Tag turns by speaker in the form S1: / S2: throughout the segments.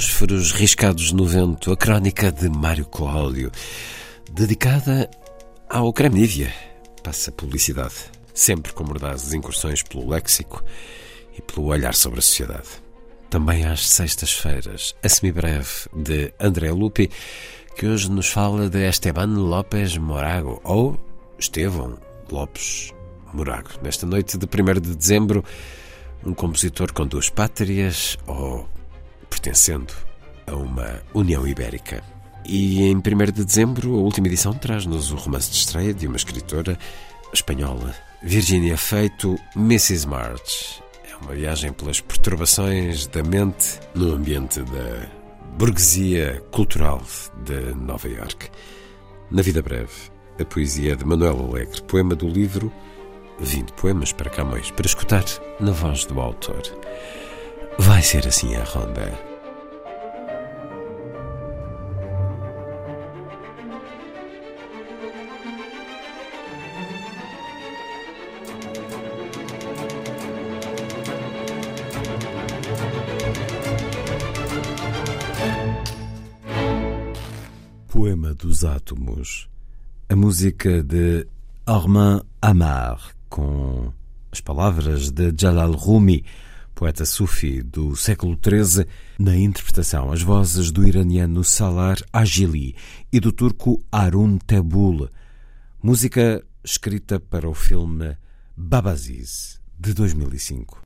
S1: Fósforos riscados no vento, a crónica de Mário Cláudio, dedicada ao creme Nivea. Passa publicidade, sempre com mordazes incursões pelo léxico e pelo olhar sobre a sociedade. Também às sextas-feiras, a semibreve de André Lupi, que hoje nos fala de Esteban López Morago, ou Estevão Lopes Morago. Nesta noite de 1 de dezembro, um compositor com duas pátrias ou pertencendo a uma União Ibérica. E em 1 de dezembro, a última edição traz-nos o romance de estreia de uma escritora espanhola, Virginia Feito, Mrs. March. É uma viagem pelas perturbações da mente no ambiente da burguesia cultural de Nova York. Na vida breve, a poesia de Manuel Alegre, poema do livro 20 poemas para Camões, para escutar na voz do autor. Vai ser assim a ronda. Poema dos Átomos. A música de Armand Amar, com as palavras de Jalal Rumi, poeta sufi do século XIII, na interpretação as vozes do iraniano Salar Agili e do turco Arun Tebul. Música escrita para o filme Babaziz, de 2005.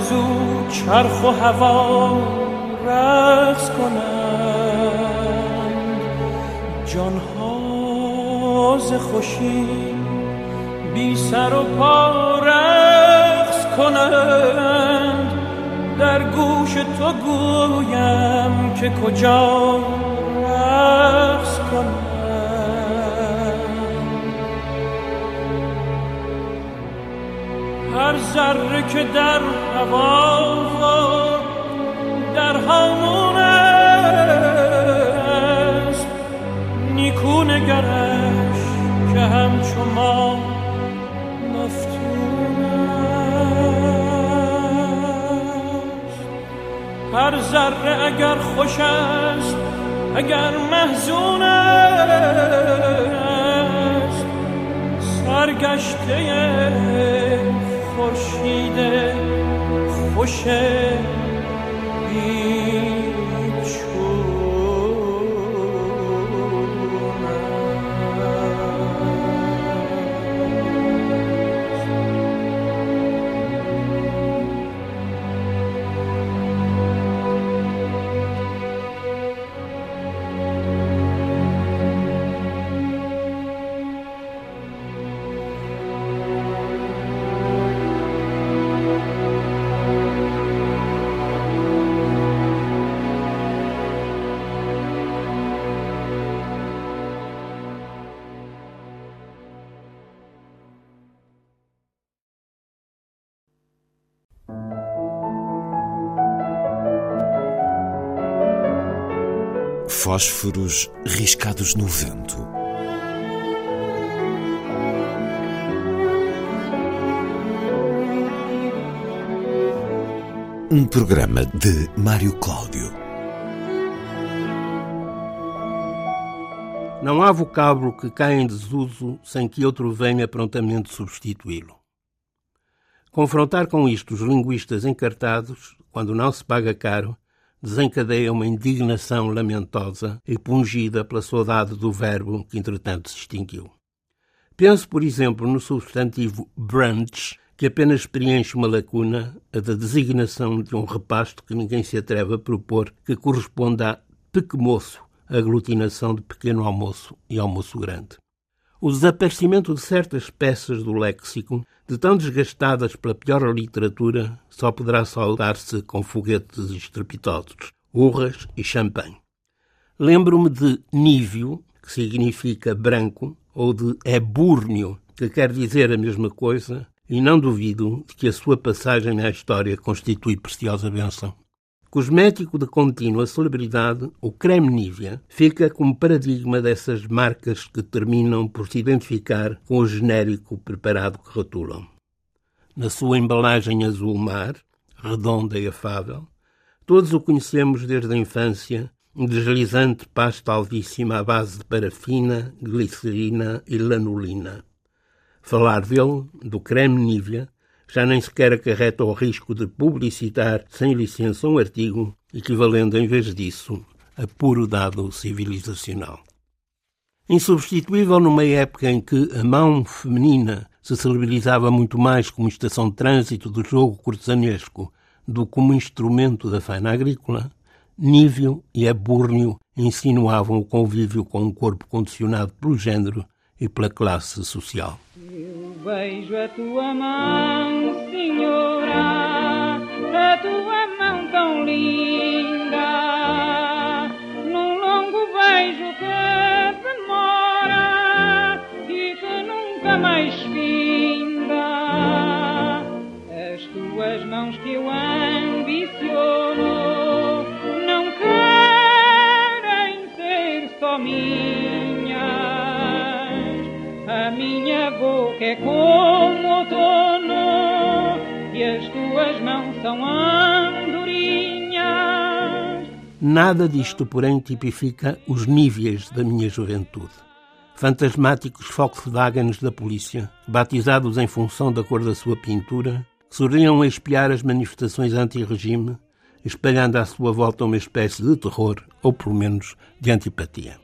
S2: از او چرخ و هوا رقص کنند. جانها ز خوشی بی سر و پا رقص کنند. در گوش تو گویم که کجا رقص کنند. هر ذره که در هوا در هامون است. نیکو نگرش که همچو ما مفتون است. هر ذره اگر خوش است اگر محزون است. سرگشته خورشید خوش
S1: Fósforos riscados no vento. Um programa de Mário Cláudio.
S3: Não há vocábulo que caia em desuso sem que outro venha prontamente substituí-lo. Confrontar com isto os linguistas encartados, quando não se paga caro, desencadeia uma indignação lamentosa e pungida pela saudade do verbo que entretanto se extinguiu. Penso, por exemplo, no substantivo brunch, que apenas preenche uma lacuna, a da designação de um repasto que ninguém se atreve a propor, que corresponde a pequemoço, aglutinação de pequeno almoço e almoço grande. O desaparecimento de certas peças do léxico, de tão desgastadas pela pior literatura, só poderá saudar-se com foguetes estrepitosos, urras e champanhe. Lembro-me de nívio, que significa branco, ou de ebúrnio, que quer dizer a mesma coisa, e não duvido de que a sua passagem na história constitui preciosa benção. Cosmético de contínua celebridade, o creme Nivea fica como paradigma dessas marcas que terminam por se identificar com o genérico preparado que rotulam. Na sua embalagem azul mar, redonda e afável, todos o conhecemos desde a infância, um deslizante pasta alvíssima à base de parafina, glicerina e lanolina. Falar dele, do creme Nivea, já nem sequer acarreta o risco de publicitar sem licença um artigo, equivalendo em vez disso a puro dado civilizacional. Insubstituível numa época em que a mão feminina se celebrizava muito mais como estação de trânsito do jogo cortesanesco do que como instrumento da faina agrícola, Nívio e Ebúrnio insinuavam o convívio com um corpo condicionado pelo género e pela classe social.
S4: Eu beijo a tua mão, senhora, a tua mão tão linda, num longo beijo que demora e que nunca mais é como outono e as tuas mãos são andorinhas.
S3: Nada disto, porém, tipifica os níveis da minha juventude. Fantasmáticos Volkswagens da polícia, batizados em função da cor da sua pintura, sorriam a espiar as manifestações anti-regime, espalhando à sua volta uma espécie de terror, ou pelo menos de antipatia.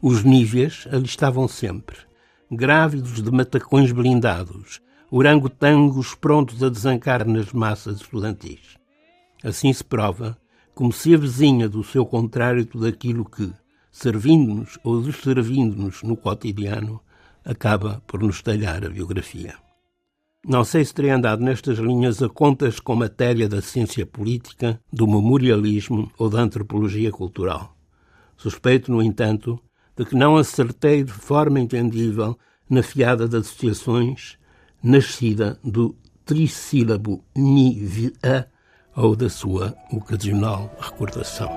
S3: Os níveis ali estavam sempre, grávidos de matacões blindados, orangotangos prontos a desancar nas massas estudantis. Assim se prova como se avizinha do seu contrário tudo aquilo que, servindo-nos ou desservindo-nos no cotidiano, acaba por nos talhar a biografia. Não sei se terei andado nestas linhas a contas com matéria da ciência política, do memorialismo ou da antropologia cultural. Suspeito, no entanto, de que não acertei de forma entendível na fiada de associações nascida do trissílabo ni-vi-a ou da sua ocasional recordação.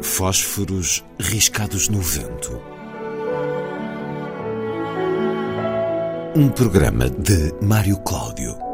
S1: Fósforos riscados no vento. Um programa de Mário Cláudio.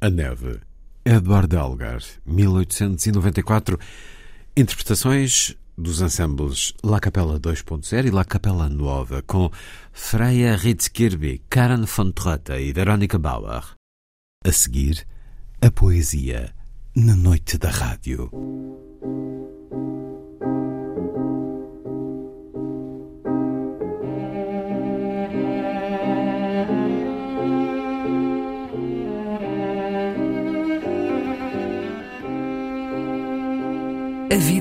S1: A Neve, Edward Elgar, 1894. Interpretações dos ensembles La Capella 2.0 e La Capella Nova, com Freya Ritzkirby, Karen von Trotta e Veronica Bauer. A seguir, a poesia na noite da rádio.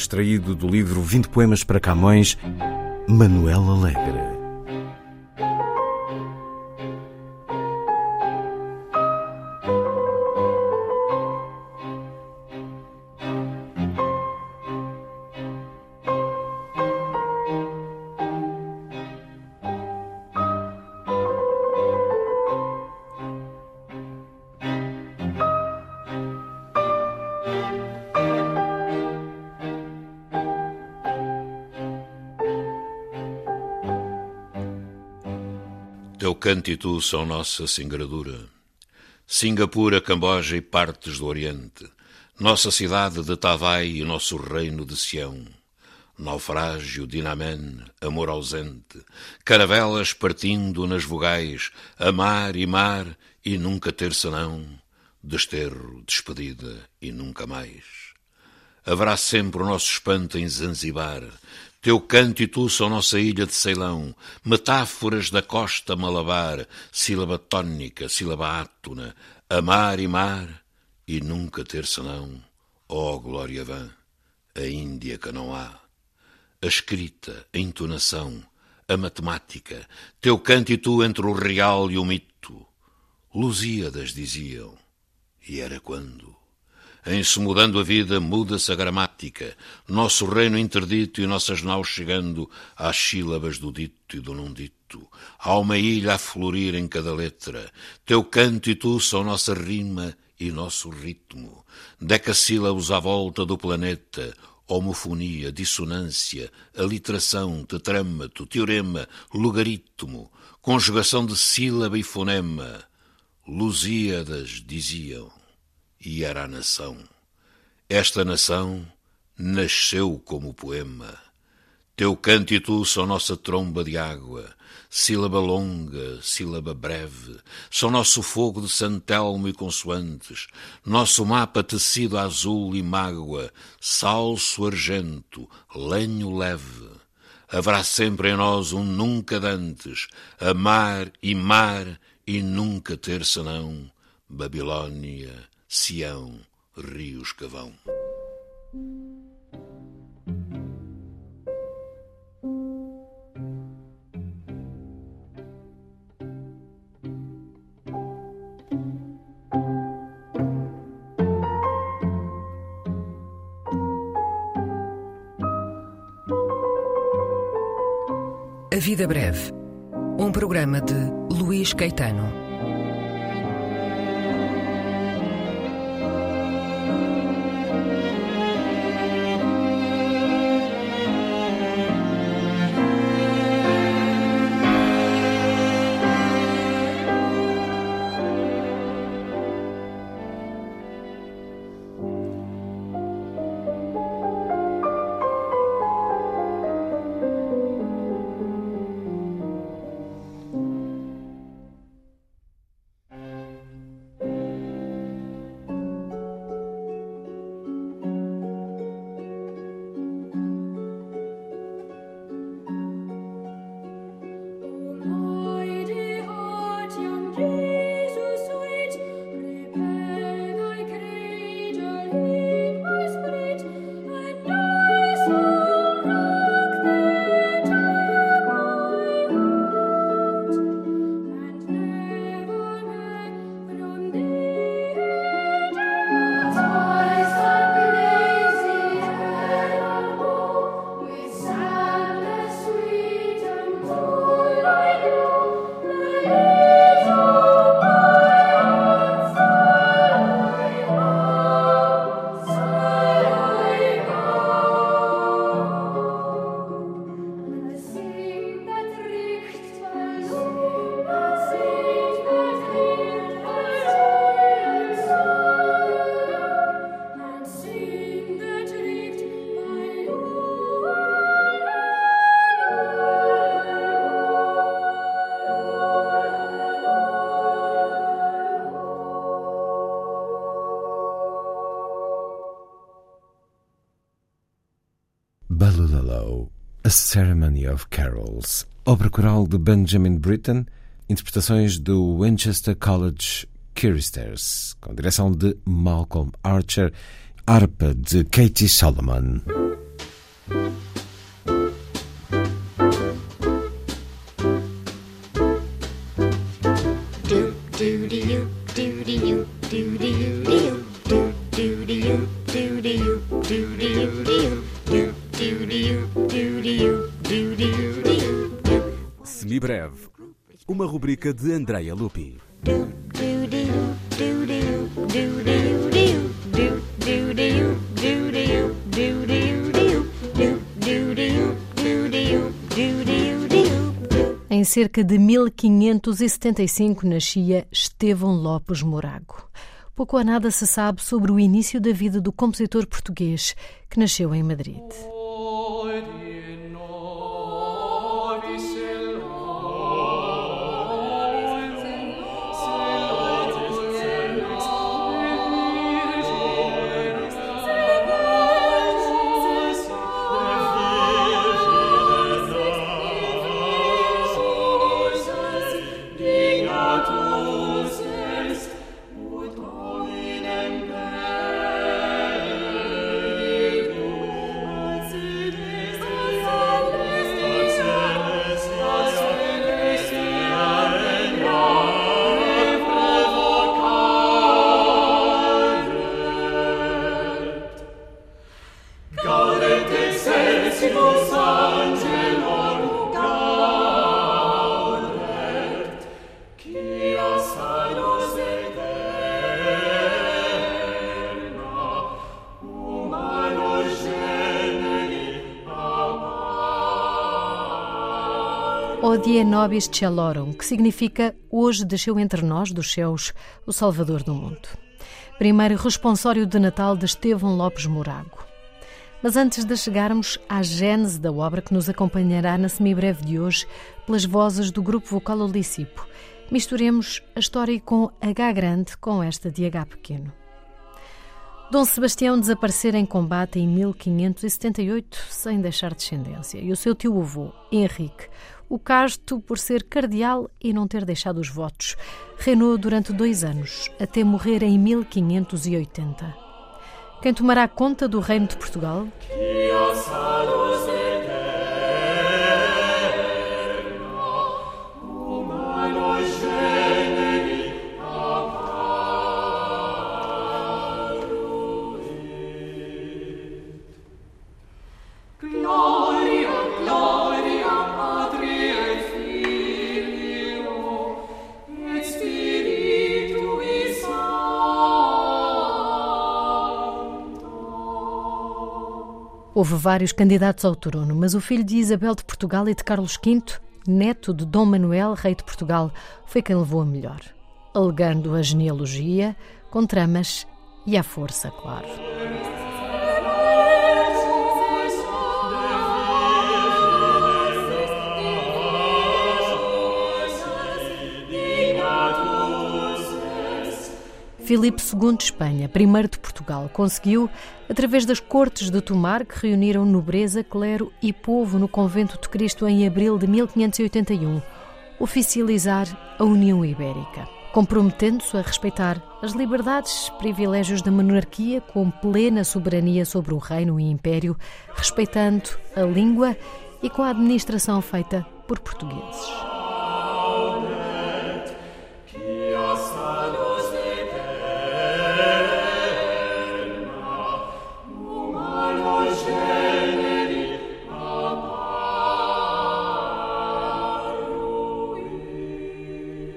S1: Extraído do livro 20 Poemas para Camões, Manuel Alegre.
S5: Teu canto e tu são nossa singradura. Singapura, Camboja e partes do Oriente, nossa cidade de Tavai e nosso reino de Sião. Naufrágio, dinamen, amor ausente, caravelas partindo nas vogais, amar e mar e nunca ter senão, desterro, despedida e nunca mais. Haverá sempre o nosso espanto em Zanzibar, teu canto e tu são nossa ilha de Ceilão, metáforas da costa malabar, sílaba tónica, sílaba átona, amar e mar, e nunca ter senão, ó oh, glória vã, a Índia que não há. A escrita, a entonação, a matemática, teu canto e tu entre o real e o mito. Lusíadas diziam, e era quando? Em se mudando a vida, muda-se a gramática, nosso reino interdito e nossas naus chegando às sílabas do dito e do não dito. Há uma ilha a florir em cada letra, teu canto e tu são nossa rima e nosso ritmo. Decassílabos à volta do planeta, homofonia, dissonância, aliteração, tetrâmato, teorema, logaritmo, conjugação de sílaba e fonema. Lusíadas diziam e era a nação. Esta nação nasceu como poema. Teu canto e tu são nossa tromba de água, sílaba longa, sílaba breve, são nosso fogo de santelmo e consoantes, nosso mapa tecido azul e mágoa, salso argento, lenho leve. Haverá sempre em nós um nunca dantes, amar e mar e nunca ter senão Babilônia, Sião, rios que vão.
S6: A Vida Breve, um programa de Luís Caetano.
S1: Ceremony of Carols, obra coral de Benjamin Britten, interpretações do Winchester College Choristers, com direção de Malcolm Archer, harpa de Katie Solomon.
S7: Semibreve, uma rubrica de Andrea Lupi.
S8: Em cerca de 1575 nascia Estevão Lopes Morago. Pouco ou nada se sabe sobre o início da vida do compositor português que nasceu em Madrid. Odie nobis celorum, que significa hoje desceu entre nós dos céus o Salvador do mundo. Primeiro responsório de Natal de Estevão Lopes Morago. Mas antes de chegarmos à gênese da obra que nos acompanhará na semibreve de hoje, pelas vozes do grupo vocal Olicipo, misturemos a história com H grande com esta de H pequeno. Dom Sebastião desaparecera em combate em 1578 sem deixar descendência, e o seu tio-avô, Henrique, o casto por ser cardeal e não ter deixado os votos. Reinou durante dois anos, até morrer em 1580. Quem tomará conta do reino de Portugal? Houve vários candidatos ao trono, mas o filho de Isabel de Portugal e de Carlos V, neto de Dom Manuel, rei de Portugal, foi quem levou a melhor, alegando a genealogia, com tramas e a força, claro. Filipe II de Espanha, primeiro de Portugal, conseguiu, através das cortes de Tomar, que reuniram nobreza, clero e povo no convento de Cristo em abril de 1581, oficializar a União Ibérica, comprometendo-se a respeitar as liberdades e privilégios da monarquia com plena soberania sobre o reino e império, respeitando a língua e com a administração feita por portugueses.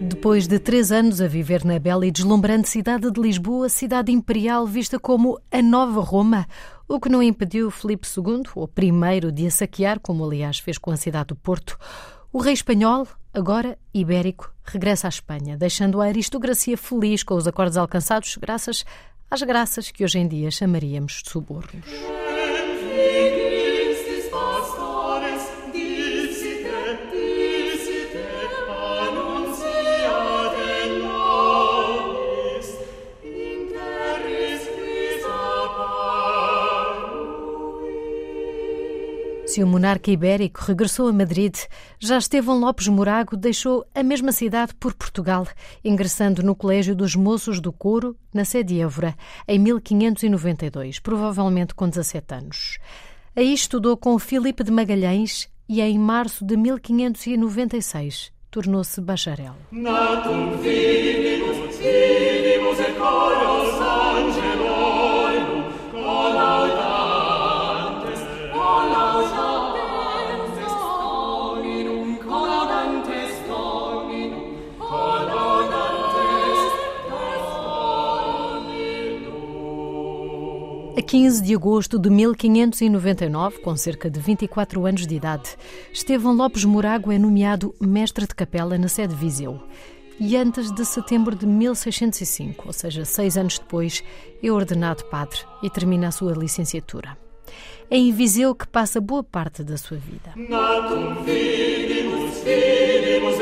S8: Depois de três anos a viver na bela e deslumbrante cidade de Lisboa, cidade imperial vista como a nova Roma, o que não impediu Filipe II, o primeiro, de a saquear, como aliás fez com a cidade do Porto. O rei espanhol, agora ibérico, regressa à Espanha, deixando a aristocracia feliz com os acordos alcançados, graças às graças que hoje em dia chamaríamos de subornos. Se o monarca ibérico regressou a Madrid, já Estevão Lopes Morago deixou a mesma cidade por Portugal, ingressando no Colégio dos Moços do Couro, na sede de Évora, em 1592, provavelmente com 17 anos. Aí estudou com Filipe de Magalhães e em março de 1596 tornou-se bacharel. Natum finimus, finimus et 15 de agosto de 1599, com cerca de 24 anos de idade, Estevão Lopes Morago é nomeado mestre de capela na sede de Viseu. E antes de setembro de 1605, ou seja, seis anos depois, é ordenado padre e termina a sua licenciatura. É em Viseu que passa boa parte da sua vida. Natum vidimus, vidimus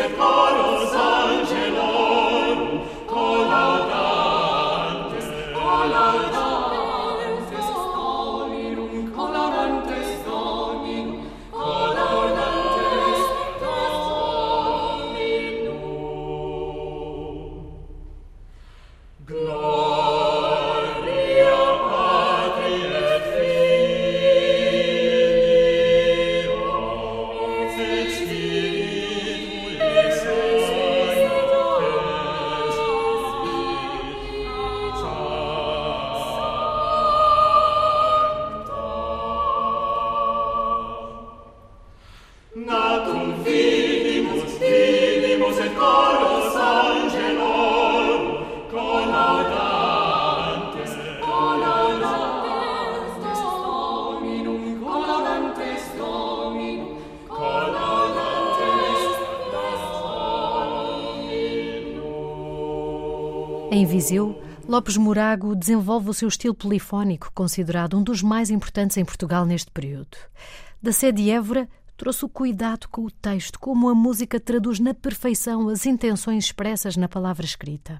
S8: Lopes Morago desenvolve o seu estilo polifónico, considerado um dos mais importantes em Portugal neste período. Da sede de Évora, trouxe o cuidado com o texto, como a música traduz na perfeição as intenções expressas na palavra escrita.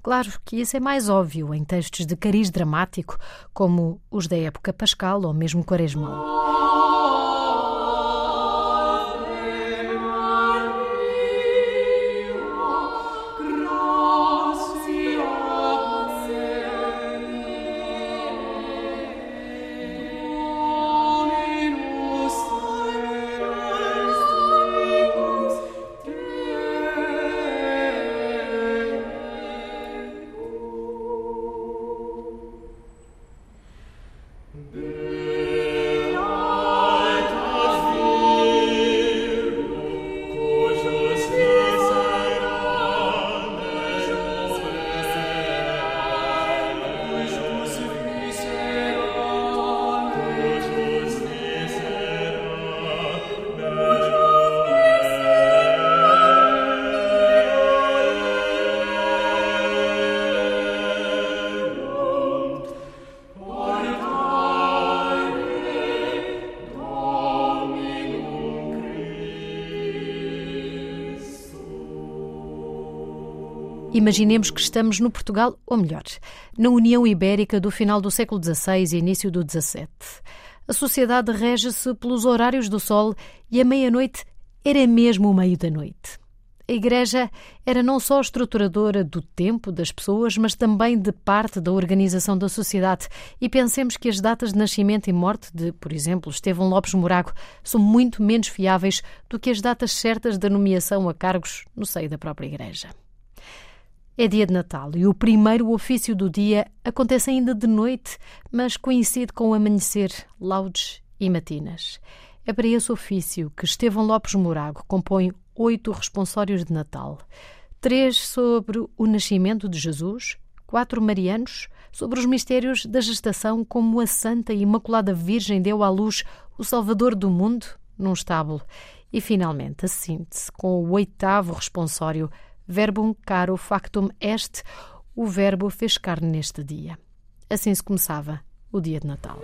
S8: Claro que isso é mais óbvio em textos de cariz dramático, como os da época pascal ou mesmo quaresmal. Imaginemos que estamos no Portugal, ou melhor, na União Ibérica do final do século XVI e início do XVII. A sociedade rege-se pelos horários do sol e a meia-noite era mesmo o meio da noite. A Igreja era não só estruturadora do tempo das pessoas, mas também de parte da organização da sociedade. E pensemos que as datas de nascimento e morte de, por exemplo, Estevão Lopes Morago são muito menos fiáveis do que as datas certas da nomeação a cargos no seio da própria Igreja. É dia de Natal e o primeiro ofício do dia acontece ainda de noite, mas coincide com o amanhecer, laudes e matinas. É para esse ofício que Estevão Lopes Morago compõe oito responsórios de Natal. Três sobre o nascimento de Jesus, quatro marianos, sobre os mistérios da gestação, como a Santa e Imaculada Virgem deu à luz o Salvador do mundo num estábulo. E, finalmente, a síntese com o oitavo responsório verbum caro factum est, o verbo fez carne neste dia. Assim se começava o dia de Natal.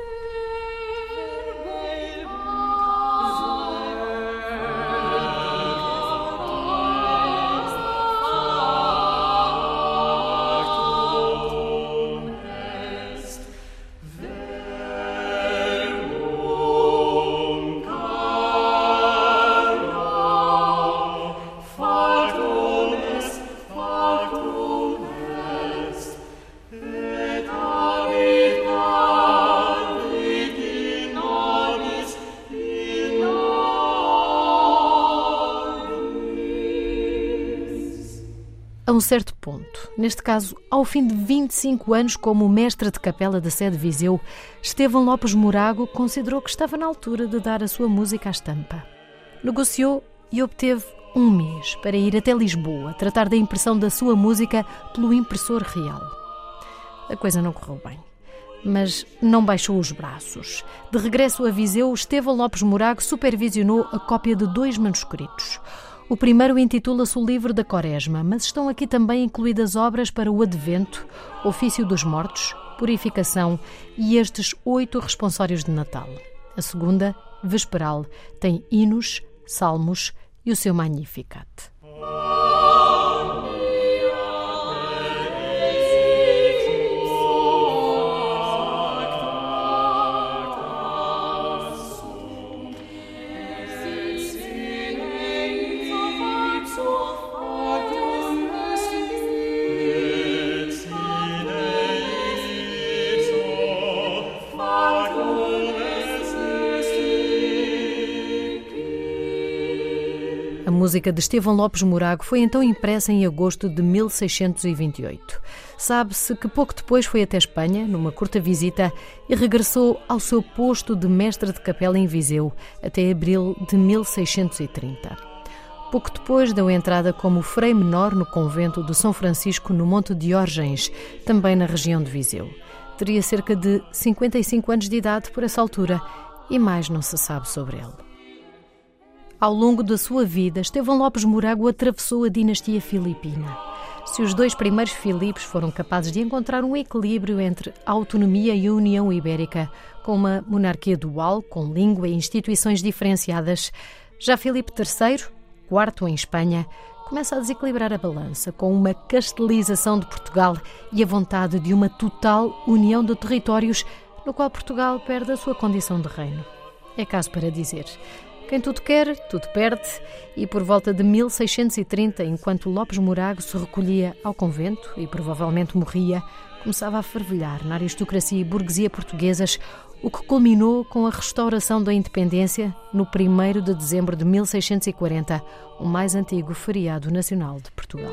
S8: A um certo ponto, neste caso, ao fim de 25 anos como mestre de capela da sede Viseu, Estevão Lopes Morago considerou que estava na altura de dar a sua música à estampa. Negociou e obteve um mês para ir até Lisboa tratar da impressão da sua música pelo impressor real. A coisa não correu bem mas não baixou os braços. De regresso a Viseu, Estevão Lopes Morago supervisionou a cópia de dois manuscritos. O primeiro intitula-se O Livro da Quaresma, mas estão aqui também incluídas obras para o Advento, Ofício dos Mortos, Purificação e estes oito responsórios de Natal. A segunda, Vesperal, tem hinos, salmos e o seu Magnificat. Música de Estevão Lopes Morago foi então impressa em agosto de 1628. Sabe-se que pouco depois foi até Espanha, numa curta visita, e regressou ao seu posto de mestre de capela em Viseu, até abril de 1630. Pouco depois deu entrada como frei menor no convento de São Francisco, no Monte de Orgens, também na região de Viseu. Teria cerca de 55 anos de idade por essa altura e mais não se sabe sobre ele. Ao longo da sua vida, Estevão Lopes Morago atravessou a dinastia filipina. Se os dois primeiros Filipes foram capazes de encontrar um equilíbrio entre autonomia e União Ibérica, com uma monarquia dual, com língua e instituições diferenciadas, já Filipe III, quarto em Espanha, começa a desequilibrar a balança com uma castelização de Portugal e a vontade de uma total união de territórios, no qual Portugal perde a sua condição de reino. É caso para dizer. Quem tudo quer, tudo perde, e por volta de 1630, enquanto Lopes Morago se recolhia ao convento e provavelmente morria, começava a fervilhar na aristocracia e burguesia portuguesas, o que culminou com a restauração da independência no 1 de dezembro de 1640, o mais antigo feriado nacional de Portugal.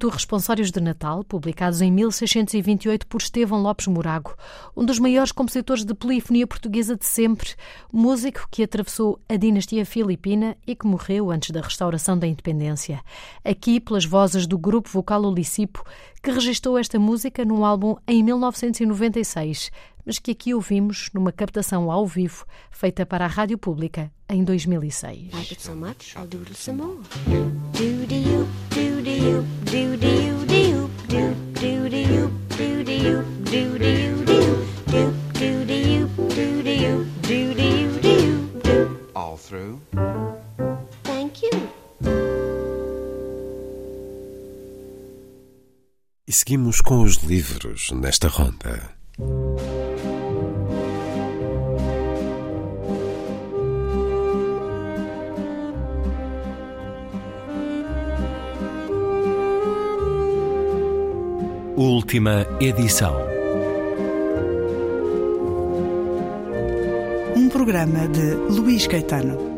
S8: Oito responsórios de Natal, publicados em 1628 por Estevão Lopes Morago, um dos maiores compositores de polifonia portuguesa de sempre, músico que atravessou a dinastia filipina e que morreu antes da restauração da independência. Aqui, pelas vozes do grupo vocal Olicipo, que registrou esta música num álbum em 1996, mas que aqui ouvimos numa captação ao vivo feita para a Rádio Pública em 2006.
S1: Com os livros nesta ronda.
S9: Última edição.
S10: Um programa de Luís Caetano.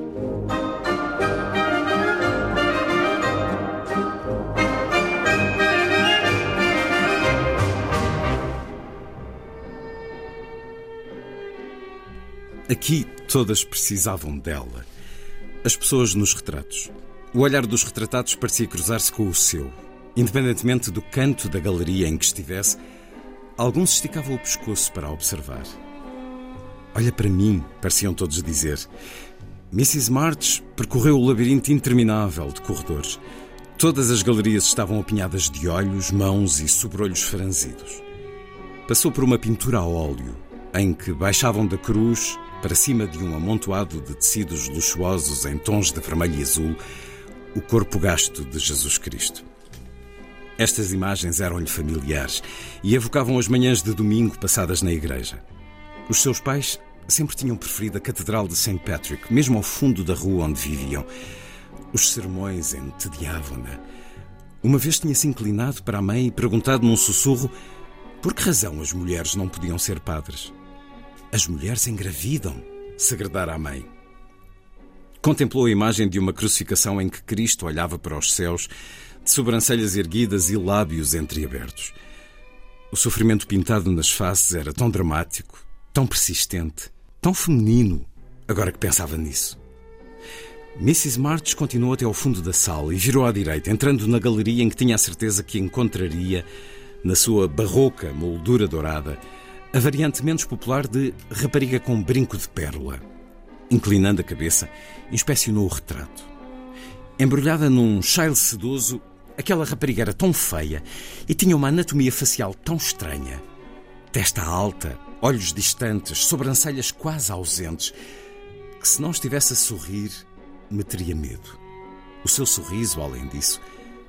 S7: Aqui todas precisavam dela. As pessoas nos retratos. O olhar dos retratados parecia cruzar-se com o seu. Independentemente do canto da galeria em que estivesse, alguns esticavam o pescoço para observar. Olha para mim, pareciam todos dizer. Mrs. March percorreu o labirinto interminável de corredores. Todas as galerias estavam apinhadas de olhos, mãos e sobrolhos franzidos. Passou por uma pintura a óleo, em que baixavam da cruz para cima de um amontoado de tecidos luxuosos em tons de vermelho e azul o corpo gasto de Jesus Cristo. Estas imagens eram-lhe familiares e evocavam as manhãs de domingo passadas na igreja. Os seus pais sempre tinham preferido a Catedral de St. Patrick, mesmo ao fundo da rua onde viviam. Os sermões entediavam-na. Uma vez tinha-se inclinado para a mãe e perguntado num sussurro por que razão as mulheres não podiam ser padres. As mulheres engravidam, segredara a mãe. Contemplou a imagem de uma crucificação em que Cristo olhava para os céus, de sobrancelhas erguidas e lábios entreabertos. O sofrimento pintado nas faces era tão dramático, tão persistente, tão feminino, agora que pensava nisso. Mrs. March continuou até ao fundo da sala e virou à direita, entrando na galeria em que tinha a certeza que encontraria, na sua barroca moldura dourada, a variante menos popular de rapariga com brinco de pérola. Inclinando a cabeça, inspecionou o retrato. Embrulhada num chale sedoso, aquela rapariga era tão feia e tinha uma anatomia facial tão estranha. Testa alta, olhos distantes, sobrancelhas quase ausentes, que se não estivesse a sorrir, me teria medo. O seu sorriso, além disso,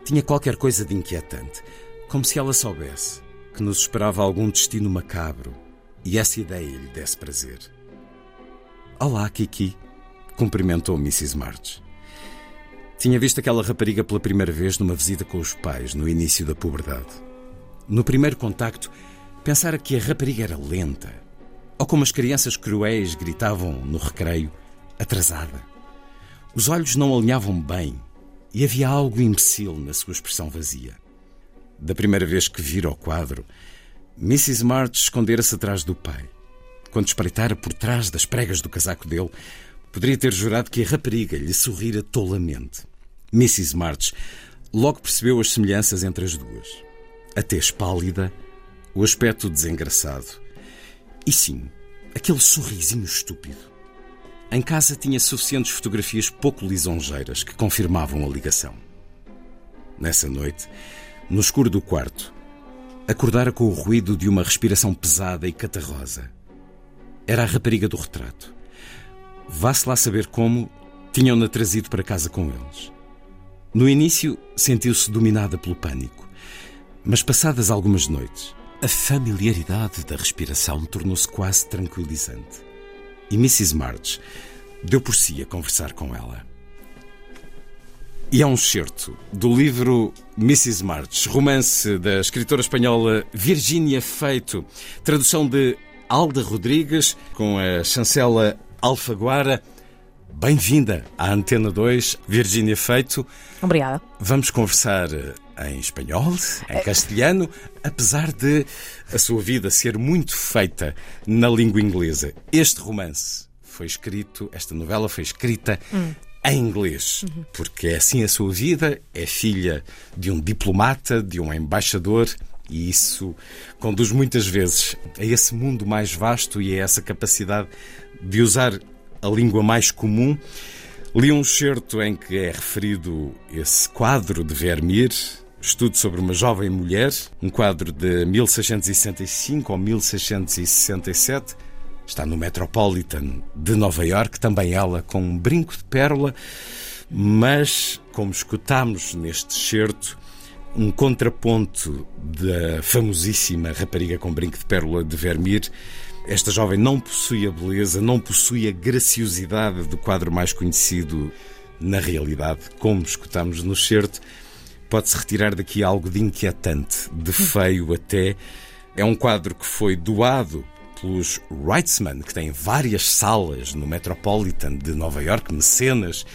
S7: tinha qualquer coisa de inquietante, como se ela soubesse que nos esperava algum destino macabro e essa ideia lhe desse prazer. Olá, Kiki, cumprimentou Mrs. March. Tinha visto aquela rapariga pela primeira vez numa visita com os pais, no início da puberdade. No primeiro contacto, pensara que a rapariga era lenta, ou como as crianças cruéis gritavam no recreio, atrasada. Os olhos não alinhavam bem e havia algo imbecil na sua expressão vazia. Da primeira vez que vira o quadro, Mrs. March escondera-se atrás do pai. Quando espreitara por trás das pregas do casaco dele, poderia ter jurado que a rapariga lhe sorrira tolamente. Mrs. March logo percebeu as semelhanças entre as duas. A tez pálida, o aspecto desengraçado. E sim, aquele sorrisinho estúpido. Em casa tinha suficientes fotografias pouco lisonjeiras que confirmavam a ligação. Nessa noite, no escuro do quarto, acordara com o ruído de uma respiração pesada e catarrosa. Era a rapariga do retrato. Vá-se lá saber como tinham-na trazido para casa com eles. No início, sentiu-se dominada pelo pânico. Mas passadas algumas noites, a familiaridade da respiração tornou-se quase tranquilizante. E Mrs. March deu por si a conversar com ela. E é um excerto do livro Mrs. March, romance da escritora espanhola Virginia Feito, tradução de Alda Rodrigues, com a chancela Alfaguara. Bem-vinda à Antena 2, Virgínia Feito.
S8: Obrigada.
S7: Vamos conversar em espanhol, em castelhano, apesar de a sua vida ser muito feita na língua inglesa. Este romance foi escrito, esta novela foi escrita hum. Em inglês, porque é assim a sua vida, é filha de um diplomata, de um embaixador. E isso conduz muitas vezes a esse mundo mais vasto e a essa capacidade de usar a língua mais comum. Li um excerto em que é referido esse quadro de Vermeer, estudo sobre uma jovem mulher, um quadro de 1665 ou 1667. Está no Metropolitan de Nova York, também ela com um brinco de pérola, mas, como escutamos neste excerto, um contraponto da famosíssima rapariga com brinco de pérola de Vermeer. Esta jovem não possui a beleza, não possui a graciosidade do quadro mais conhecido na realidade, como escutamos no certo. Pode-se retirar daqui algo de inquietante, de feio até. É um quadro que foi doado pelos Wrightsman, que têm várias salas no Metropolitan de Nova York, mecenas,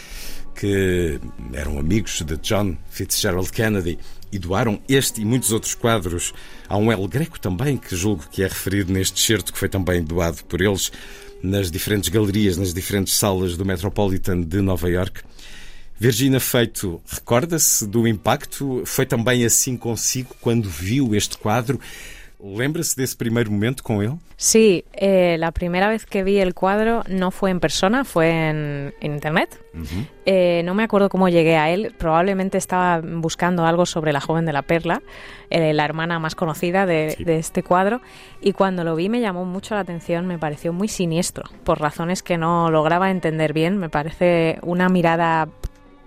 S7: que eram amigos de John Fitzgerald Kennedy e doaram este e muitos outros quadros a um El Greco também, que julgo que é referido neste certo, que foi também doado por eles nas diferentes galerias, nas diferentes salas do Metropolitan de Nova York. Virginia Feito, recorda-se do impacto? Foi também assim consigo quando viu este quadro? Lembra-se desse primeiro momento com ele?
S11: Sí, eh, la primera vez que vi el cuadro no fue en persona, fue en, en internet.
S7: Uhum.
S11: Eh, no me acuerdo cómo llegué a él. Probablemente estaba buscando algo sobre la joven de la perla, eh, la hermana más conocida de,
S7: Sí.
S11: de este cuadro. Y cuando lo vi me llamó mucho la atención, me pareció muy siniestro, por razones que no lograba entender bien. Me parece una mirada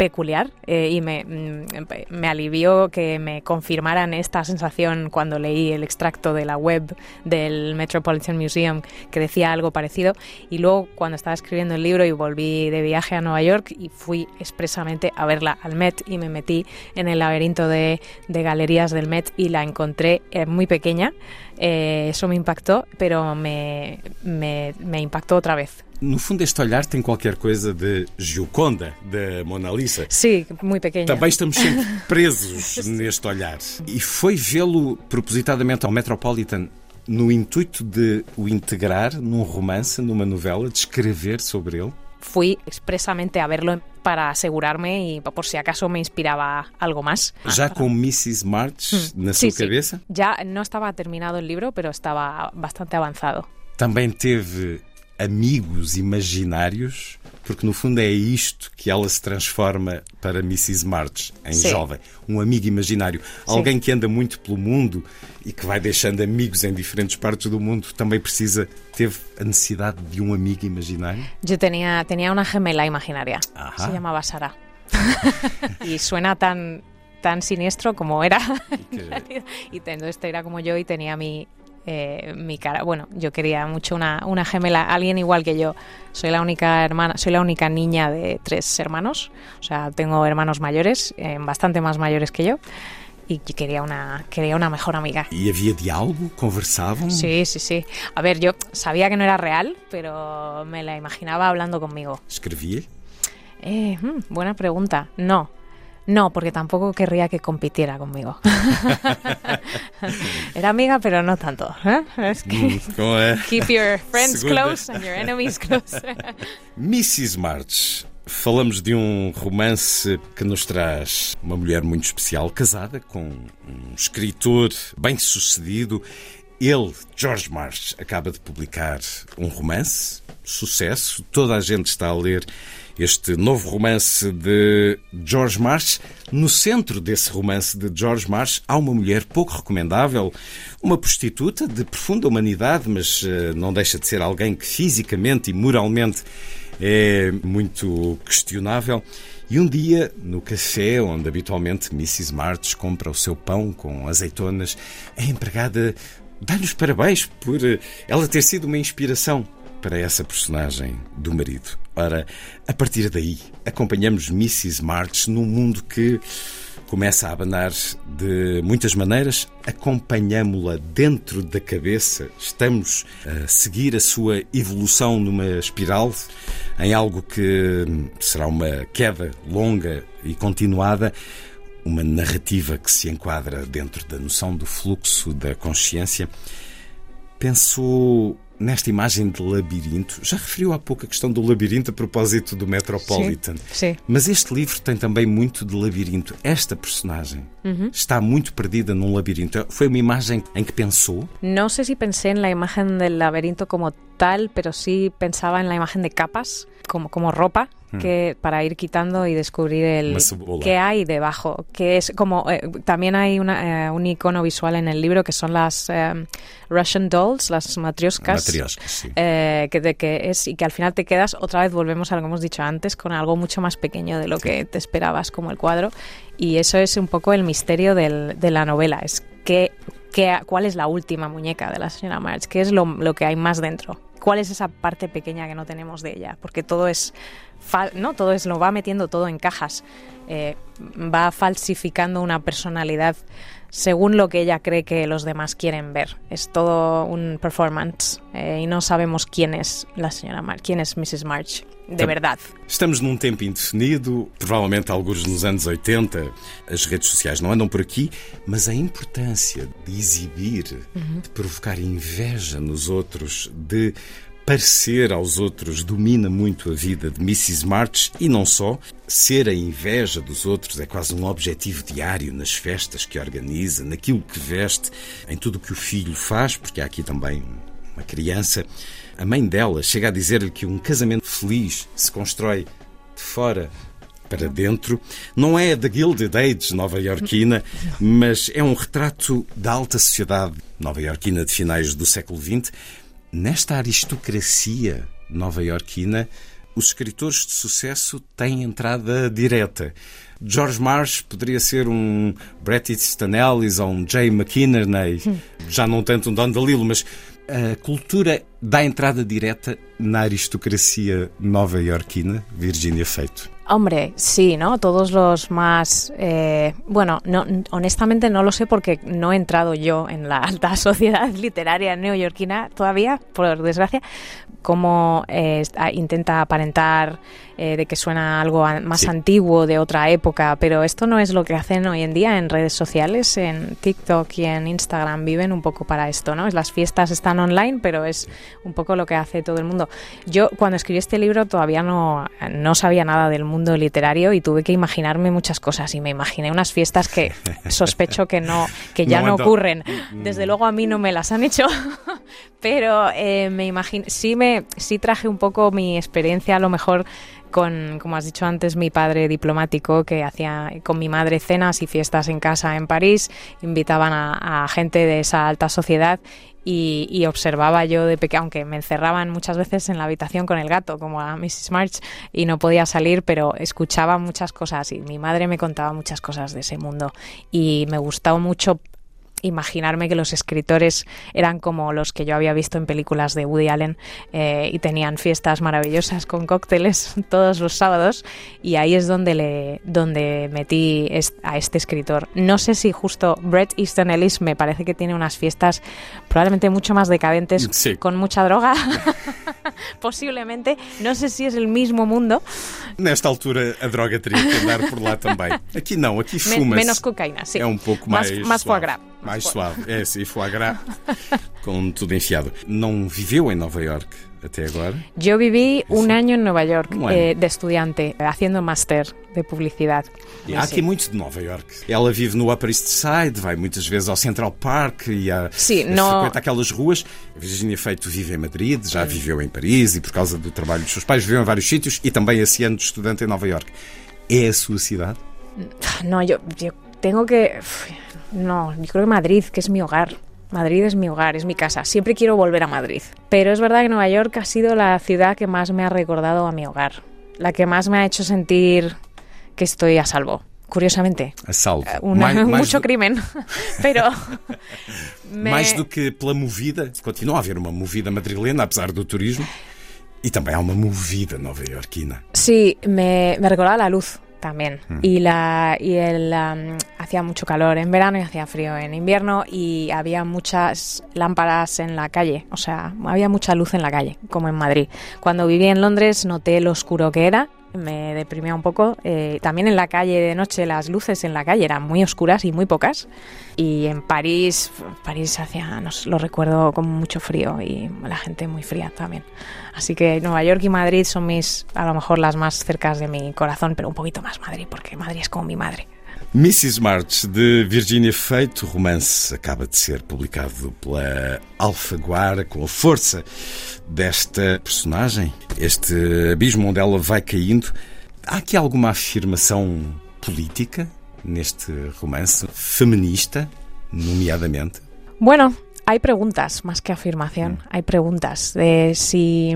S11: peculiar eh, y me, mm, me alivió que me confirmaran esta sensación cuando leí el extracto de la web del Metropolitan Museum que decía algo parecido y luego cuando estaba escribiendo el libro y volví de viaje a Nueva York y fui expresamente a verla al Met y me metí en el laberinto de, de galerías del Met y la encontré eh, muy pequeña. Eh, eso me impactó, pero me, me, me impactó otra vez.
S7: No fundo, este olhar tem qualquer coisa de Gioconda, da Mona Lisa.
S11: Sí, muy pequeña.
S7: Também estamos sempre presos neste olhar. E foi vê-lo propositadamente ao Metropolitan no intuito de o integrar num romance, numa novela, de escrever sobre ele?
S11: fui expresamente a verlo para asegurarme y por si acaso me inspiraba algo más.
S7: Já com Mrs. March na
S11: Mm. Sí,
S7: sua
S11: sí.
S7: cabeça?
S11: Ya no estaba terminado el libro, pero estaba bastante avanzado.
S7: Também teve amigos imaginários, porque no fundo é isto que ela se transforma para Mrs. March, em
S11: Sim.
S7: jovem. Um amigo imaginário. Alguém que anda muito pelo mundo e que vai deixando amigos em diferentes partes do mundo, também precisa, teve a necessidade de um amigo imaginário?
S11: Yo tenía, tenía una gemela imaginaria.
S7: Ajá.
S11: Se llamaba Sara. y suena tan, tan siniestro como era. y te- entonces era como yo y tenía mi, eh, mi cara. Bueno, yo quería mucho una, una gemela, alguien igual que yo. Soy la única hermana, soy la única niña de tres hermanos. O sea, tengo hermanos mayores, eh, bastante más mayores que yo. Y quería una, quería una mejor amiga.
S7: E havia diálogo? Conversavam?
S11: Sí, sí, sí. A ver, yo sabía que no era real, pero me la imaginaba hablando conmigo.
S7: Escrevia?
S11: Eh, hmm, buena pregunta. No. No, porque tampoco querría que compitiera conmigo. Era amiga, pero no tanto. ¿eh? Es que
S7: Hum, com a
S11: keep your friends
S7: segunda-
S11: close and your enemies close.
S7: Mrs. March. Falamos de um romance que nos traz uma mulher muito especial, casada com um escritor bem-sucedido. Ele, George March, acaba de publicar um romance, sucesso. Toda a gente está a ler este novo romance de George March. No centro desse romance de George March há uma mulher pouco recomendável, uma prostituta de profunda humanidade, mas eh, não deixa de ser alguém que fisicamente e moralmente é muito questionável. E um dia, no café onde habitualmente Mrs. March compra o seu pão com azeitonas, a empregada dá-lhe os parabéns por eh, ela ter sido uma inspiração para essa personagem do marido. Ora, a partir daí, acompanhamos Mrs. March num mundo que começa a abanar de muitas maneiras, acompanhamos-la dentro da cabeça, estamos a seguir a sua evolução numa espiral, em algo que será uma queda longa e continuada, uma narrativa que se enquadra dentro da noção do fluxo da consciência. Penso nesta imagem de labirinto. Já referiu há pouco a questão do labirinto a propósito do Metropolitan.
S11: Sí.
S7: Mas este livro tem também muito de labirinto. Esta personagem está muito perdida num labirinto. Foi uma imagem em que pensou?
S11: No sé si pensé en la imagen del laberinto como tal, pero sí pensaba en la imagen de capas, como, como ropa, que para ir quitando y descubrir el qué hay debajo. Que es como eh, también hay una, eh, un icono visual en el libro que son las eh, Russian dolls, las matrioscas.
S7: Matrioscas, sí.
S11: eh, que, de que es y que al final te quedas otra vez volvemos a lo que hemos dicho antes con algo mucho más pequeño de lo que te esperabas como el cuadro y eso es un poco el misterio del- de la novela es que, que- cuál es la última muñeca de la señora March qué es lo, lo que hay más dentro cuál es esa parte pequeña que no tenemos de ella porque todo es no todo es lo va metiendo todo en cajas eh, va falsificando una personalidad según lo que ella cree que los demás quieren ver. Es todo un performance eh, y no sabemos quién es la señora March, quién es Mrs. March, de
S7: Tam-
S11: verdad.
S7: Estamos num tempo indefinido, provavelmente alguns nos anos 80. As redes sociais não andam por aqui, mas a importância de exibir, de provocar inveja nos outros, de parecer aos outros domina muito a vida de Mrs. March e não só. Ser a inveja dos outros é quase um objetivo diário nas festas que organiza, naquilo que veste, em tudo o que o filho faz, porque há aqui também uma criança. A mãe dela chega a dizer-lhe que um casamento feliz se constrói de fora para dentro. Não é da Gilded Age nova-iorquina, mas é um retrato da alta sociedade nova-iorquina de finais do século XX. Nesta aristocracia nova-iorquina, os escritores de sucesso têm entrada direta. George Marsh poderia ser um Bret Easton Ellis ou um Jay McInerney, já não tanto um Don DeLillo, mas a cultura dá entrada direta na aristocracia nova-iorquina, Virginia Feito.
S11: Hombre, sí, ¿no? Todos los más... Eh, bueno, no, honestamente no lo sé porque no he entrado yo en la alta sociedad literaria neoyorquina todavía, por desgracia, cómo eh, intenta aparentar eh, de que suena algo más sí. antiguo de otra época, pero esto no es lo que hacen hoy en día en redes sociales, en TikTok y en Instagram viven un poco para esto, ¿no? Las fiestas están online, pero es un poco lo que hace todo el mundo. Yo cuando escribí este libro todavía no, no sabía nada del mundo literario y tuve que imaginarme muchas cosas y me imaginé unas fiestas que sospecho que no que ya no, ocurren. Desde luego a mí no me las han hecho, pero eh, me imagino sí me sí traje un poco mi experiencia a lo mejor con, como has dicho antes, mi padre diplomático que hacía con mi madre cenas y fiestas en casa en París, invitaban a, a gente de esa alta sociedad y, y, observaba yo de pequeña, aunque me encerraban muchas veces en la habitación con el gato, como a Mrs. March, y no podía salir, pero escuchaba muchas cosas y mi madre me contaba muchas cosas de ese mundo y me gustaba mucho imaginarme que los escritores eran como los que yo había visto en películas de Woody Allen eh, y tenían fiestas maravillosas con cócteles todos los sábados y ahí es donde le donde metí a este escritor. No sé si justo Bret Easton Ellis me parece que tiene unas fiestas probablemente mucho más decadentes
S7: sí.
S11: con mucha droga. Posiblemente, no sé si es el mismo mundo.
S7: Nesta altura a droga teria que andar por lá também. Aqui não, aqui fuma-se.
S11: Menos cocaína, sim.
S7: É um pouco mais
S11: mais, mais foie gras.
S7: Mais suave, é sim, foie gras, com tudo enfiado. Não viveu em Nova York até agora?
S11: Yo viví un año en Nueva York eh, de estudiante, haciendo máster de publicidad.
S7: E há aqui muito de Nova York. Ela vive no Upper East Side, vai muitas vezes ao Central Park e a,
S11: Sim,
S7: a
S11: no...
S7: frequenta aquelas ruas. A Virginia Feito vive em Madrid, já viveu em Paris e por causa do trabalho dos seus pais viveu em vários sítios e também esse ano de estudante em Nova York. É a sua cidade?
S11: No, yo, yo tengo que... No, yo creo que Madrid, que es mi hogar. Madrid es mi hogar, es mi casa. Siempre quiero volver a Madrid. Pero es verdad que Nueva York ha sido la ciudad que más me ha recordado a mi hogar. La que más me ha hecho sentir que estoy a salvo. Curiosamente.
S7: A salvo.
S11: Una, mais, mucho do... crimen. Pero.
S7: me... Mais do que pela movida, continua a haver uma movida madrilena, apesar do turismo. E também há uma movida nova-iorquina.
S11: Sí, me, me recordaba la luz también. Mm. Y, la, y el, um, hacía mucho calor en verano y hacía frío en invierno y había muchas lámparas en la calle, o sea, había mucha luz en la calle, como en Madrid. Cuando viví en Londres noté lo oscuro que era, me deprimía un poco. Eh, también en la calle de noche las luces en la calle eran muy oscuras y muy pocas. Y en París, París hacía, no, lo recuerdo con mucho frío y la gente muy fría también. Así que Nueva York y Madrid son mis, a lo mejor las más cercas de mi corazón, pero un poquito más Madrid, porque Madrid es como mi madre.
S7: Mrs. March, de Virginia Feito, romance acaba de ser publicado pela Alfaguara com a força desta personagem, este abismo onde ela vai caindo. Há aqui alguma afirmação política neste romance, feminista, nomeadamente?
S11: Bueno, hay preguntas más que afirmación. Mm. Hay preguntas de si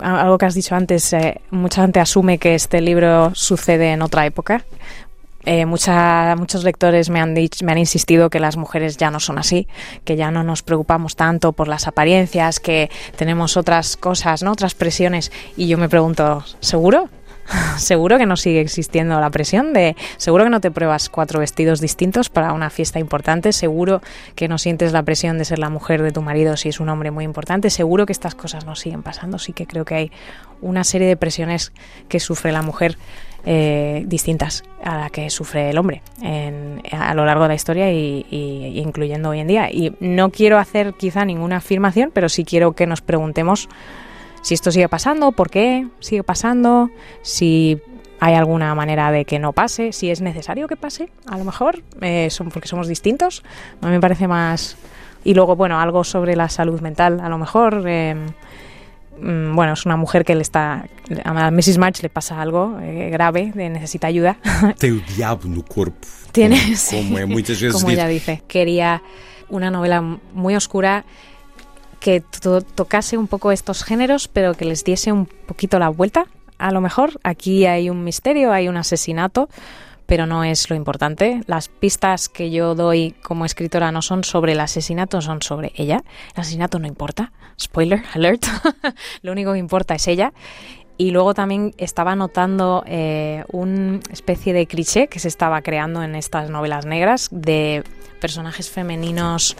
S11: algo que has dicho antes, eh, mucha gente asume que este libro sucede en otra época. Eh, mucha, muchos lectores me han, dicho, me han insistido que las mujeres ya no son así, que ya no nos preocupamos tanto por las apariencias, que tenemos otras cosas, ¿no? otras presiones. Y yo me pregunto, ¿seguro? seguro que no sigue existiendo la presión de, seguro que no te pruebas cuatro vestidos distintos para una fiesta importante, seguro que no sientes la presión de ser la mujer de tu marido si es un hombre muy importante, seguro que estas cosas no siguen pasando, sí que creo que hay una serie de presiones que sufre la mujer eh, distintas a la que sufre el hombre en, a lo largo de la historia y, y, incluyendo hoy en día. Y no quiero hacer quizá ninguna afirmación, pero sí quiero que nos preguntemos si esto sigue pasando, por qué sigue pasando, si hay alguna manera de que no pase, si es necesario que pase, a lo mejor, eh, son, porque somos distintos. A mí me parece más... Y luego, bueno, algo sobre la salud mental, a lo mejor... Eh, mm, bueno, es una mujer que le está. A Mrs. March le pasa algo eh, grave, de, necesita ayuda.
S7: Tem o diabo no corpo.
S11: Tiene,
S7: como,
S11: sí,
S7: como é muitas vezes
S11: como ella dice. Quería una novela muy oscura que to tocase un poco estos géneros, pero que les diese un poquito la vuelta. A lo mejor aquí hay un misterio, hay un asesinato, pero no es lo importante. Las pistas que yo doy como escritora no son sobre el asesinato, son sobre ella. El asesinato no importa. Spoiler alert. lo único que importa es ella. Y luego también estaba notando eh, una especie de cliché que se estaba creando en estas novelas negras de personajes femeninos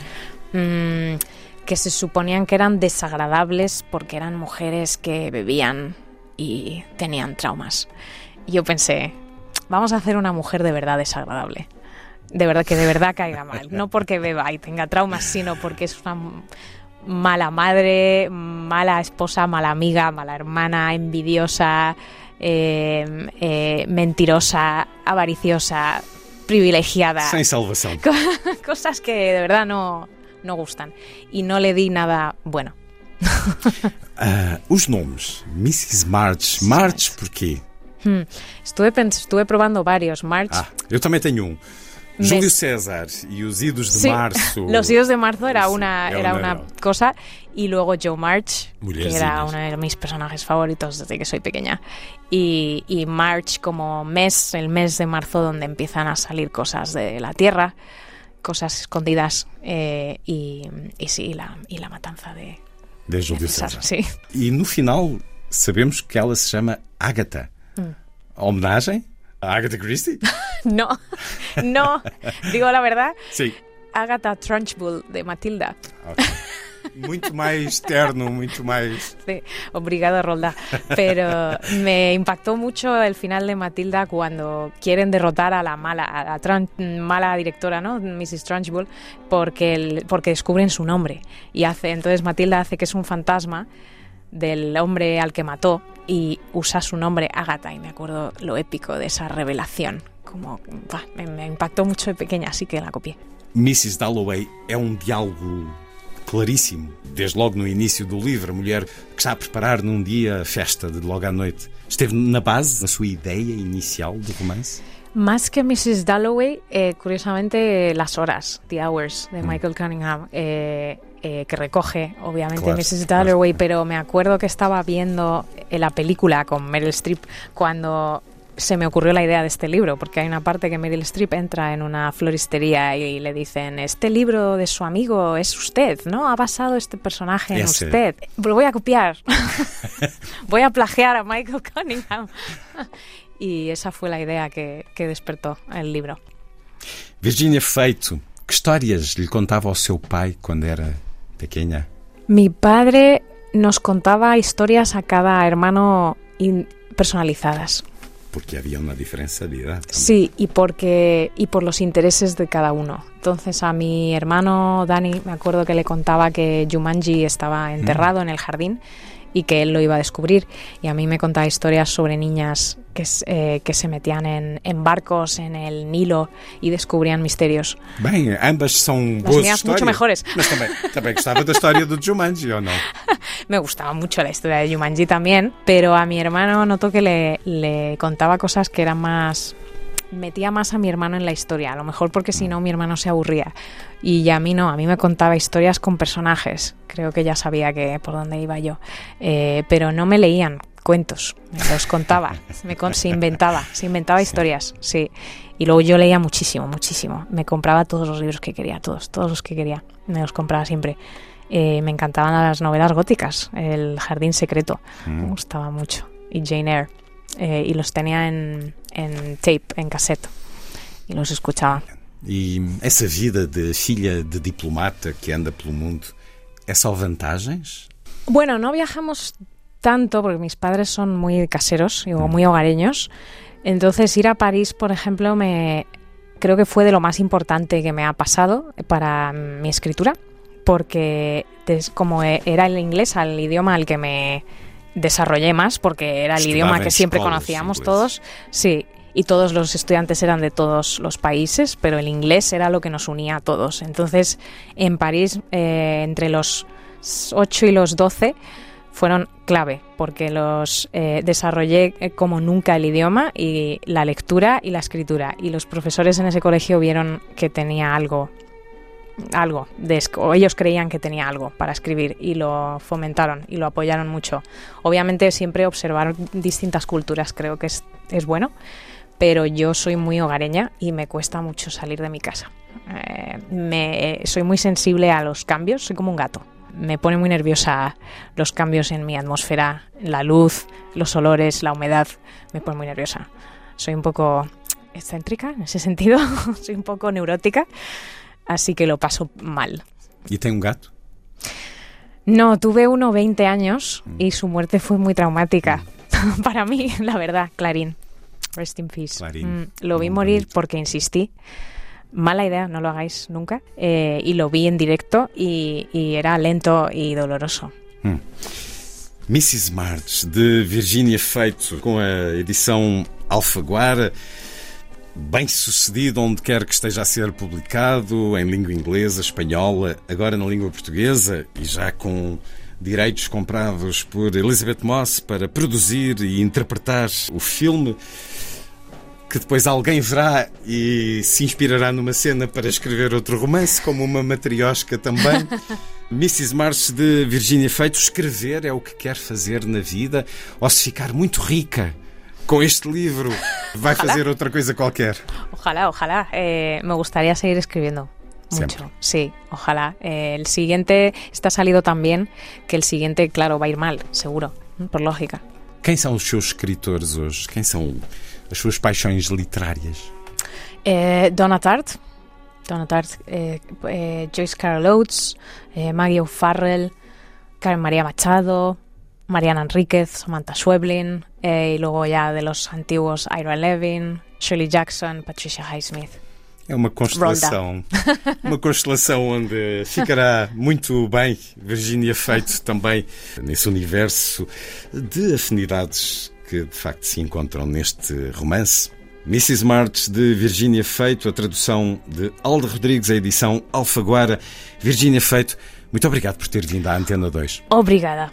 S11: mmm, que se suponían que eran desagradables porque eran mujeres que bebían y tenían traumas. Y yo pensé, vamos a hacer una mujer de verdad desagradable. De verdad, que de verdad caiga mal. No porque beba y tenga traumas, sino porque es una mala madre, mala esposa, mala amiga, mala hermana, envidiosa, eh, eh, mentirosa, avariciosa, privilegiada.
S7: Sem salvação.
S11: Cosas que de verdad no, no gustan. Y no le di nada bueno.
S7: Ah, os nomes. Mrs. March. March porquê?
S11: Hmm. Estuve, estuve probando varios. March.
S7: Ah, eu também tenho um. Júlio César e os idos de
S11: Sí,
S7: março.
S11: Los idos de marzo era
S7: Sí,
S11: una,
S7: era
S11: era
S7: una-
S11: una cosa. Y luego Joe March, que era uno de mis personajes favoritos desde que soy pequeña. Y, y March como mes, el mes de marzo donde empiezan a salir cosas de la tierra, cosas escondidas. eh, y, y sí, y la, y la matanza de,
S7: De Júlio
S11: César.
S7: E no final sabemos que ela se chama Agatha.
S11: Mm.
S7: Homenagem a Agatha Christie?
S11: No, no, digo la verdad,
S7: Sim.
S11: Agatha Trunchbull de Matilda.
S7: Muito mais terno, muito mais.
S11: Sí, obrigado, Rolda. Pero me impactó mucho el final de Matilda cuando quieren derrotar a la mala, a la tran- mala directora, ¿no? Mrs. Trunchbull, porque, el- porque descubren su nombre. Y hace, entonces Matilda hace que es un fantasma del hombre al que mató y usa su nombre Agatha. Y me acuerdo lo épico de esa revelación. Como, bah, me, me impactó mucho de pequeña, así que la copié.
S7: Mrs. Dalloway é um diálogo claríssimo. Desde logo no início do livro, a mulher que está a preparar num dia a festa de logo à noite. Esteve na base, na sua ideia inicial do romance?
S11: Más que Mrs. Dalloway, eh, curiosamente las horas, The Hours, de
S7: Mm.
S11: Michael Cunningham, eh, eh, que recoge obviamente
S7: Claro,
S11: Mrs.
S7: claro.
S11: Dalloway, pero me acuerdo que estaba viendo eh, la película con Meryl Streep cuando se me ocurrió la idea de este libro, porque hay una parte que Meryl Streep entra en una floristería y le dicen, este libro de su amigo es usted, ¿no? Ha basado este personaje en usted. Lo voy a copiar. voy a plagiar a Michael Cunningham. y esa fue la idea que, que despertó el libro.
S7: Virginia Feito, que histórias lhe contava ao seu pai quando era pequena?
S11: Mi padre nos contaba historias a cada hermano personalizadas.
S7: Porque havia uma diferença de também.
S11: Sí, y porque y por los intereses de cada uno. Entonces a mi hermano Dani me acuerdo que le contaba que Jumanji estaba enterrado en el jardín y que él lo iba a descubrir. Y a mí me contaba historias sobre niñas que, eh, que se metían en, en barcos en el Nilo y descubrían misterios.
S7: Bem, ambas são
S11: Las mías mucho mejores.
S7: Mas também, também gostava da história do Jumanji, ou não?
S11: Me gustaba mucho la historia de Jumanji también, pero a mi hermano noto que le, le contaba cosas que eran más... Metía más a mi hermano en la historia, a lo mejor porque si no mi hermano se aburría. Y a mí no, a mí me contaba historias con personajes. Creo que ya sabía que por dónde iba yo. Eh, pero no me leían cuentos, me los contaba, me con- se inventaba, se inventaba historias, sí. Y luego yo leía muchísimo, muchísimo. Me compraba todos los libros que quería, todos, todos los que quería. Me los compraba siempre. Eh, me encantaban las novelas góticas, El Jardín Secreto, me
S7: Mm.
S11: gustaba mucho. Y Jane Eyre. eh, y los tenía en, en tape, en cassette, y los escuchaba.
S7: E essa vida de filha de diplomata que anda pelo mundo é só vantagens?
S11: Bueno, no viajamos tanto porque mis padres son muy caseros y muy hogareños. Entonces ir a París, por ejemplo, me creo que fue de lo más importante que me ha pasado para mi escritura, porque como e- era el inglés al idioma al que me desarrollé más, porque era el
S12: Estudaba
S11: idioma que siempre
S12: escolas
S11: conocíamos
S12: inglés.
S11: todos, sí, y todos los estudiantes eran de todos los países, pero el inglés era lo que nos unía a todos. Entonces, en París, eh, entre los 8 y los 12, fueron clave porque los eh, desarrollé eh, como nunca el idioma y la lectura y la escritura y los profesores en ese colegio vieron que tenía algo algo de o ellos creían que tenía algo para escribir y lo fomentaron y lo apoyaron mucho obviamente siempre observar distintas culturas creo que es, es bueno pero yo soy muy hogareña y me cuesta mucho salir de mi casa Eh, me, soy muy sensible a los cambios soy como un gato me pone muy nerviosa los cambios en mi atmósfera, la luz, los olores, la humedad, me pone muy nerviosa. Soy un poco excéntrica en ese sentido, soy un poco neurótica, así que lo paso mal.
S7: E tem um gato?
S11: No, tuve uno 20 años y su muerte fue muy traumática para mí, la verdad, Clarín. Rest in peace. Mm, lo vi morir porque insistí. Mala idea, no lo hagáis nunca. Eh, y lo vi en directo y, y era lento y doloroso.
S7: Hum. Mrs. March, de Virginia Feito, com a edição Alfaguara, bem sucedido onde quer que esteja a ser publicado, em língua inglesa, espanhola, agora na língua portuguesa e já com direitos comprados por Elizabeth Moss para produzir e interpretar o filme que depois alguém verá e se inspirará numa cena para escrever outro romance, como uma matriosca também. Mrs. March de Virginia Feito, escrever é o que quer fazer na vida, ou se ficar muito rica com este livro, vai
S11: Ojalá.
S7: fazer outra coisa qualquer.
S11: Ojalá, ojalá. Eh, me gustaría seguir escribiendo. Mucho,
S7: Siempre.
S11: sí, ojalá. Eh, el siguiente está salido tan bien que el siguiente, claro, va a ir mal, seguro, por lógica.
S7: São os seus escritores? Quem são as suas paixões literárias?
S11: Eh, Donna Tartt, Donna Tartt, eh, eh, Joyce Carol Oates, Maggie O'Farrell, Karen María Machado, Mariana Enríquez, Samantha Schweblin, y luego ya de los antiguos Ira Levin, Shirley Jackson, Patricia Highsmith.
S7: É uma constelação. Uma constelação onde ficará muito bem Virginia Feito também nesse universo de afinidades que de facto se encontram neste romance. Mrs. March de Virginia Feito, a tradução de Aldo Rodrigues, a edição Alfaguara. Virginia Feito, muito obrigado por ter vindo à Antena 2.
S11: Obrigada.